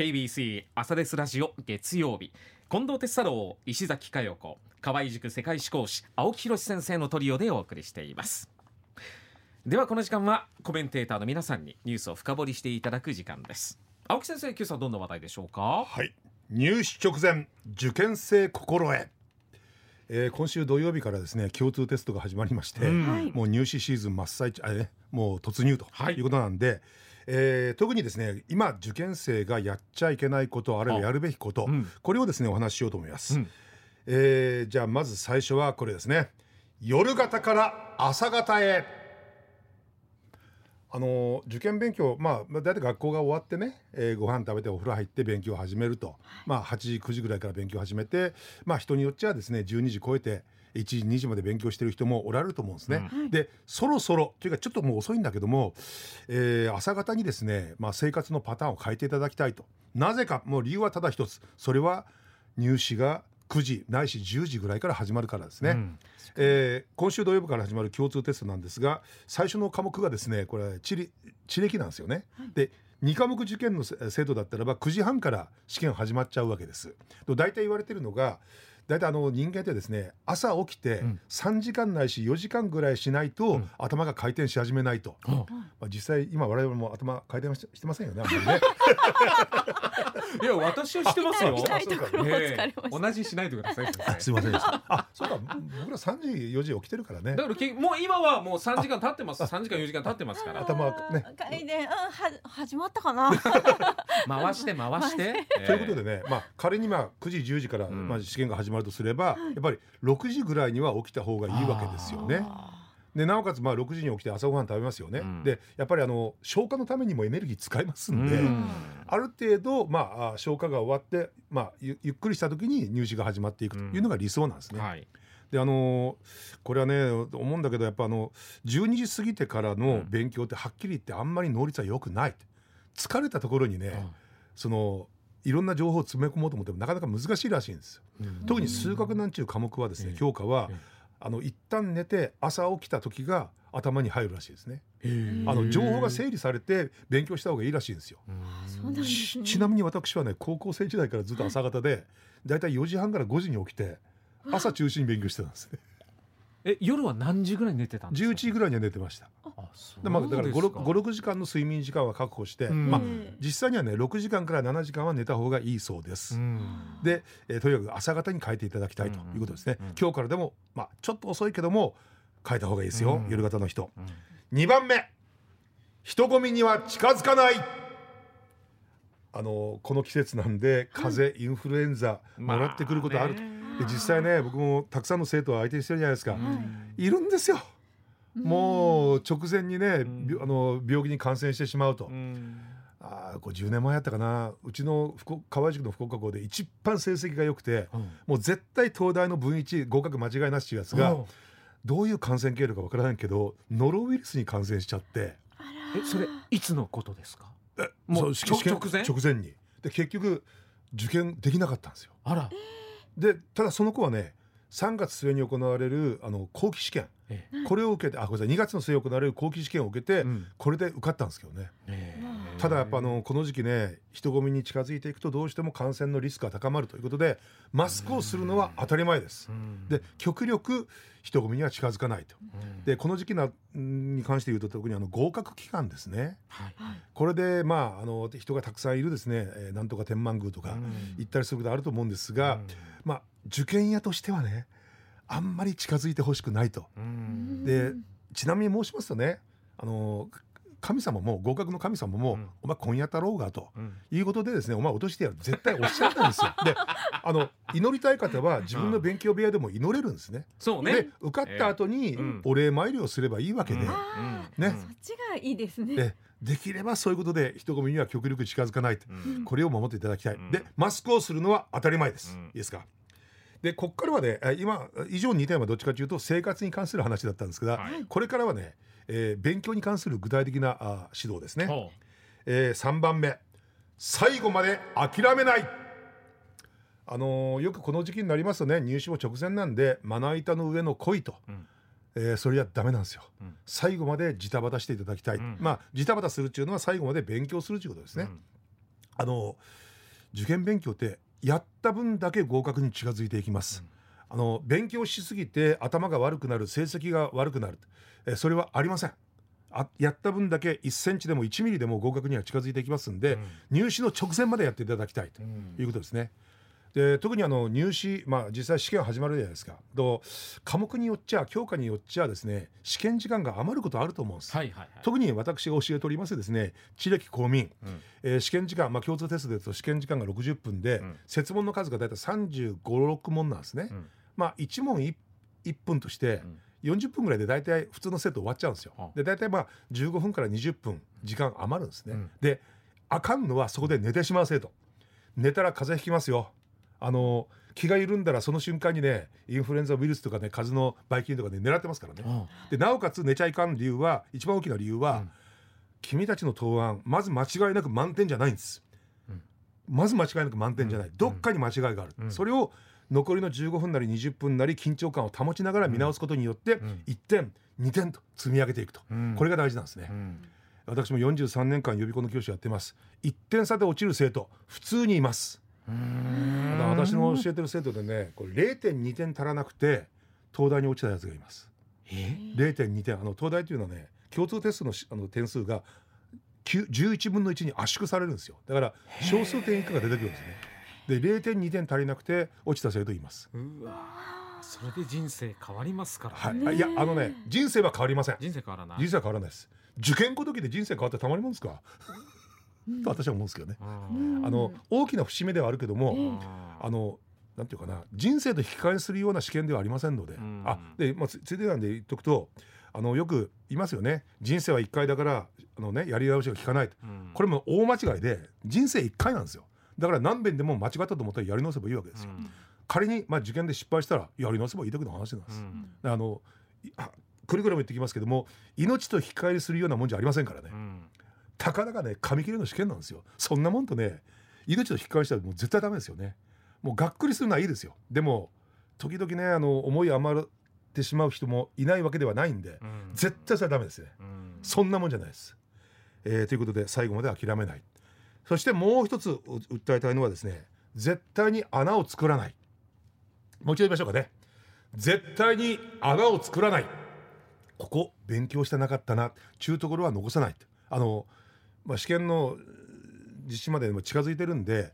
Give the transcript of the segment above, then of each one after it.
KBC 朝ですラジオ月曜日。近藤哲太郎石崎佳代子。河合塾世界史講師青木宏先生のトリオでお送りしています。ではこの時間はコメンテーターの皆さんにニュースを深掘りしていただく時間です。青木先生今朝どんな話題でしょうか？はい。入試直前受験生心得。えー、今週土曜日からですね共通テストが始まりまして、うん、もう入試シーズン真っ最中あれ、もう突入とい。うことなんで、はい、えー、特にですね今受験生がやっちゃいけないことあるいはやるべきこと、うん、これをですねお話ししようと思います、うん、えー、じゃあまず最初はこれですね。夜型から朝型へあの受験勉強、まあ、大体学校が終わってね、えー、ご飯食べてお風呂入って勉強を始めると、まあ、8時9時ぐらいから勉強を始めて、まあ、人によっちゃですね12時超えて1時2時まで勉強してる人もおられると思うんですね。うん、でそろそろというかちょっともう遅いんだけども、えー、朝方にですね、まあ、生活のパターンを変えていただきたいと。なぜかもう理由はただ一つ。それは入試が9時ないし10時ぐらいから始まるからですね、うん、えー、今週土曜日から始まる共通テストなんですが最初の科目がですねこれ地理地歴なんですよね、はい、で2科目受験の生徒だったらば9時半から試験始まっちゃうわけです。大体言われてるのが大体あの人間ってですね朝起きて3時間ないし4時間ぐらいしないと頭が回転し始めないと、うん、まあ、実際今我々も頭回転してませんよねあんまりね いや私はしてますよ。同じしないでください。すみませんあ、そうか。僕ら三時四時起きてるからね。だからきもう今はもう三時間経ってます。三時間四時間経ってますから。頭ね。回転は始まったかな。回して回して。ということでね、まあ仮にまあ九時十時からまあ試験が始まるとすれば、やっぱり六時ぐらいには起きた方がいいわけですよね。でなおかつまあ6時に起きて朝ごはん食べますよね、うん、でやっぱりあの消化のためにもエネルギー使いますんで、うん、ある程度、まあ、消化が終わって、まあ、ゆゆっくりした時に入試が始まっていくというのが理想なんですね。うんはい、であのこれはね思うんだけどやっぱあの12時過ぎてからの勉強ってはっきり言ってあんまり能率は良くない疲れたところにね、そのいろんな情報を詰め込もうと思ってもなかなか難しいらしいんです。特に数学なんちゅう科目はですね、教科は、あの一旦寝て朝起きた時が頭に入るらしいですね。あの情報が整理されて勉強した方がいいらしいんですよ。ちちなみに私はね高校生時代からずっと朝方でだいたい4時半から5時に起きて朝中心に勉強してたんですね。え夜は何時ぐらい寝てたんですか？11時ぐらいには寝てました。で、まあ、だから56時間の睡眠時間は確保して、まあ、実際にはね6時間から7時間は寝た方がいいそうです、で、えー、とにかく朝方に変えていただきたいということですね、今日からでも、まあ、ちょっと遅いけども変えた方がいいですよ、夜型の人、うん、2番目。人混みには近づかない。あのこの季節なんで風邪、インフルエンザもらってくることあると、で実際ね僕もたくさんの生徒を相手にしてるじゃないですか、い。るんですよ。もう直前にね、あの病気に感染してしまうと。あこれ10年前やったかな。うちの福河合塾の福岡校で一番成績が良くて、うん、もう絶対東大の分一合格間違いなしっていうやつが、うん、どういう感染経路か分からないけどノロウイルスに感染しちゃって。えそれいつのことですか？えもう直前？直前に。で結局受験できなかったんですよ。あら、でただその子はね3月末に行われるあの後期試験、ええ、これを受けてあごめんなさい2月の末に行われる後期試験を受けて、うん、これで受かったんですけどね、えただやっぱあのこの時期ね人混みに近づいていくとどうしても感染のリスクが高まるということでマスクをするのは当たり前です。で極力人混みには近づかないと。でこの時期なに関して言うと特にあの合格期間ですね。はい、これでまああの人がたくさんいるですね、えー、なんとか天満宮とか行ったりすることあると思うんですが、まあ受験屋としてはねあんまり近づいてほしくないと。でちなみに申しますとねあの神様も合格の神様も、うん、お前今夜太郎がと、いうことでですねお前落としてやる絶対おっしゃったんですよ。であの祈りたい方は自分の勉強部屋でも祈れるんですね。そうね。で受かった後にお礼参りをすればいいわけで、ね、そっちがいいですね。でできればそういうことで人混みには極力近づかないと、これを守っていただきたい。でマスクをするのは当たり前です。いいですか？でここからはね今以上2点はどっちかというと生活に関する話だったんですが、はい、これからはねえー、勉強に関する具体的なあ指導ですね、えー、3番目。最後まで諦めない。あのー、よくこの時期になりますとね入試も直前なんでまな板の上の恋と、うん、えー、それはダメなんですよ、うん、最後までジタバタしていただきたい、うん、まあジタバタするっていうのは最後まで勉強するということですね、あの受験勉強ってやった分だけ合格に近づいていきます、うん、あの勉強しすぎて頭が悪くなる成績が悪くなる。えそれはありません。あやった分だけ1センチでも1ミリでも合格には近づいていきますんで、うん、入試の直前までやっていただきたいということですね。で特にあの入試、まあ、実際試験始まるじゃないですか。と科目によっちゃ教科によっちゃですね試験時間が余ることあると思うんです、はいはいはい、特に私が教えておりますですね地歴公民、うん、えー、試験時間、まあ、共通テストですと試験時間が60分で、うん、設問の数が大体3 5 6問なんですね、うん、まあ1問 1, 1分として、40分ぐらいで大体普通のセット終わっちゃうんですよ。で大体まあ15分から20分時間余るんですね。であかんのはそこで寝てしまう生徒。寝たら風邪ひきますよ。あの気が緩んだらその瞬間にねインフルエンザウイルスとかね風邪のばい菌とかね狙ってますからね、でなおかつ寝ちゃいかん理由は一番大きな理由は、うん、君たちの答案まず間違いなく満点じゃないんです、うん、まず間違いなく満点じゃない、うん、どっかに間違いがある、それを残りの15分なり20分なり緊張感を保ちながら見直すことによって、1点2点と積み上げていくと、これが大事なんですね、私も43年間予備校の教師やってます。1点差で落ちる生徒普通にいます。私の教えてる生徒でねこれ0.2点足らなくて東大に落ちたやつがいます。0.2点あの東大というのはね共通テストのあの点数が11分の1に圧縮されるんですよ。だから小数点以下が出てくるんですねで0.2点足りなくて落ちた生徒います。うわそれで人生変わりますから、はい、いやあのね人生は変わりません。人生変わらない。人生は変わらないです。受験ごときで人生変わってたまりもんですか？と私は思うんですけどね。あの大きな節目ではあるけども、あのなんていうかな人生と引き換えするような試験ではありませんので、あでまあついでなんで言っとくと。あのよく言いますよね。人生は1回だからあの、ね、やり直しが効かないと、これも大間違いで人生1回なんですよだから何遍でも間違ったと思ったらやり直せばいいわけですよ、仮に、まあ、受験で失敗したらやり直せばいいだけの話なんです、あのくれぐれも言ってきますけども命と引き換えするようなもんじゃありませんからね、たかだかね紙切れの試験なんですよ。そんなもんとね命と引き換えしたらもう絶対ダメですよね。もうがっくりするのはいいですよ。でも時々ねあの思い余ってしまう人もいないわけではないんで、うん、絶対それはダメですね、うん、そんなもんじゃないです、えー、ということで最後まで諦めないそしてもう一つ訴えたいのはですね絶対に穴を作らない。もう一度言いましょうかね。絶対に穴を作らない。ここ勉強してなかったな。ちゅうところは残さない。あのまあ、試験の実施までも近づいてるんで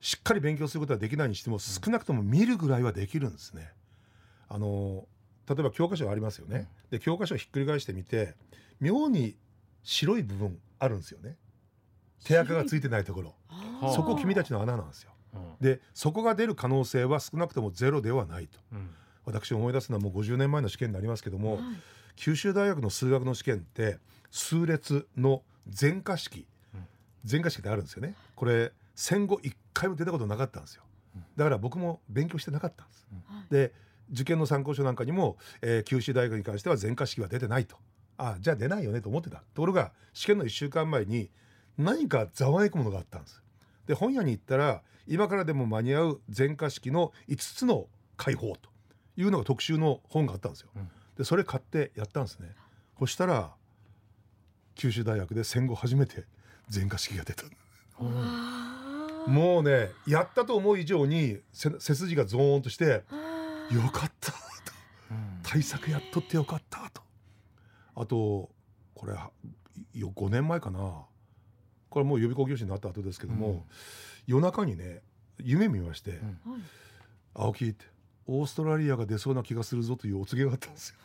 しっかり勉強することはできないにしても少なくとも見るぐらいはできるんですね。あの例えば教科書ありますよね。で教科書をひっくり返してみて妙に白い部分あるんですよね。手垢がついてないところ。そこ君たちの穴なんですよ。でそこが出る可能性は少なくともゼロではないと、うん、私思い出すのはもう50年前の試験になりますけども、はい、九州大学の数学の試験って数列の前科式前科式ってあるんですよね。これ戦後一回も出たことなかったんですよ。だから僕も勉強してなかったんです、で受験の参考書なんかにも、えー、九州大学に関しては前科式は出てないと。あじゃあ出ないよねと思ってた。ところが試験の1週間前に何かざわめくものがあったんです。で本屋に行ったら今からでも間に合う前科式の5つの解放というのが特集の本があったんですよ、でそれ買ってやったんですね。そしたら九州大学で戦後初めて全科式が出た。もうねやったと思う以上に背筋がゾーンとしてよかったと、対策やっとってよかったと。あとこれ5年前かなこれもう予備校教師になった後ですけども、うん、夜中にね夢見まして、うん、青木ってオーストラリアが出そうな気がするぞというお告げがあったんですよ。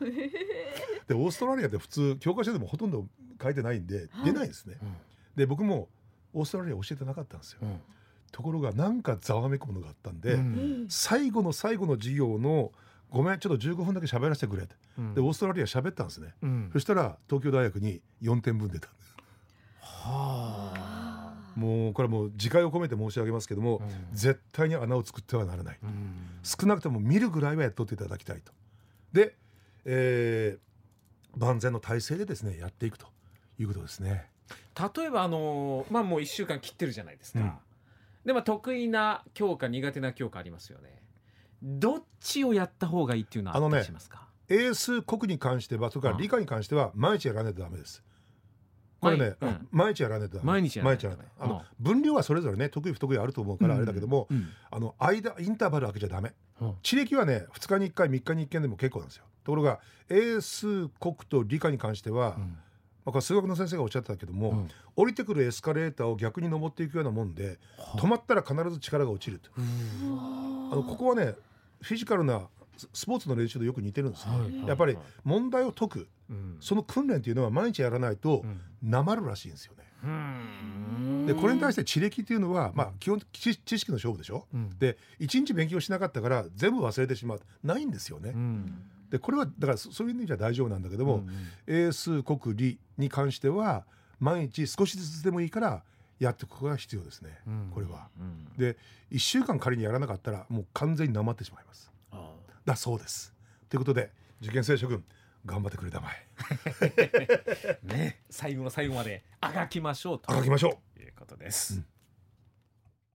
でオーストラリアって普通教科書でもほとんど書いてないんで出ないですね。はい、で僕もオーストラリア教えてなかったんですよ。うん、ところがなんかざわめくものがあったんで、うん、最後の最後の授業のごめんちょっと15分だけ喋らせてくれって、うん、でオーストラリア喋ったんですね、そしたら東京大学に4点分出たはあもうこれもう自戒を込めて申し上げますけども、うん、絶対に穴を作ってはならない、うん、少なくとも見るぐらいはやっとっていただきたいと。で、えー、万全の体制でですねやっていくということですね。例えばあのまあもう1週間切ってるじゃないですか、うん、でも得意な教科苦手な教科ありますよね。どっちをやった方がいいっていうのはあったりしますか、ね、英数国に関してはとか理科に関しては毎日やらないとダメですこれね、毎日やらないと毎日やらないとあの分量はそれぞれね得意不得意あると思うからあれだけども、あの間インターバル開けちゃダメ、地歴はね2日に1回3日に1件でも結構なんですよ。ところが英数国と理科に関しては、まあ、数学の先生がおっしゃってたけども、うん、降りてくるエスカレーターを逆に登っていくようなもんで、止まったら必ず力が落ちると。あのここはねフィジカルなスポーツの練習とよく似てるんですね、はい、やっぱり問題を解く、うん、その訓練っていうのは毎日やらないとなまるらしいんですよね。でこれに対して地歴っていうのは、まあ、基本知識の勝負でしょ、うん、で一日勉強しなかったから全部忘れてしまう。ないんですよね。でこれはだからそういう意味じゃ大丈夫なんだけども、うんうん、英数国理に関しては毎日少しずつでもいいからやっていくことが必要ですね、うん、これは。うん、で1週間仮にやらなかったらもう完全になまってしまいます。だそうです。ということで受験生諸君頑張ってくれたまえ。ね最後の最後まであがきましょうと。あがきましょう。いうことです。うん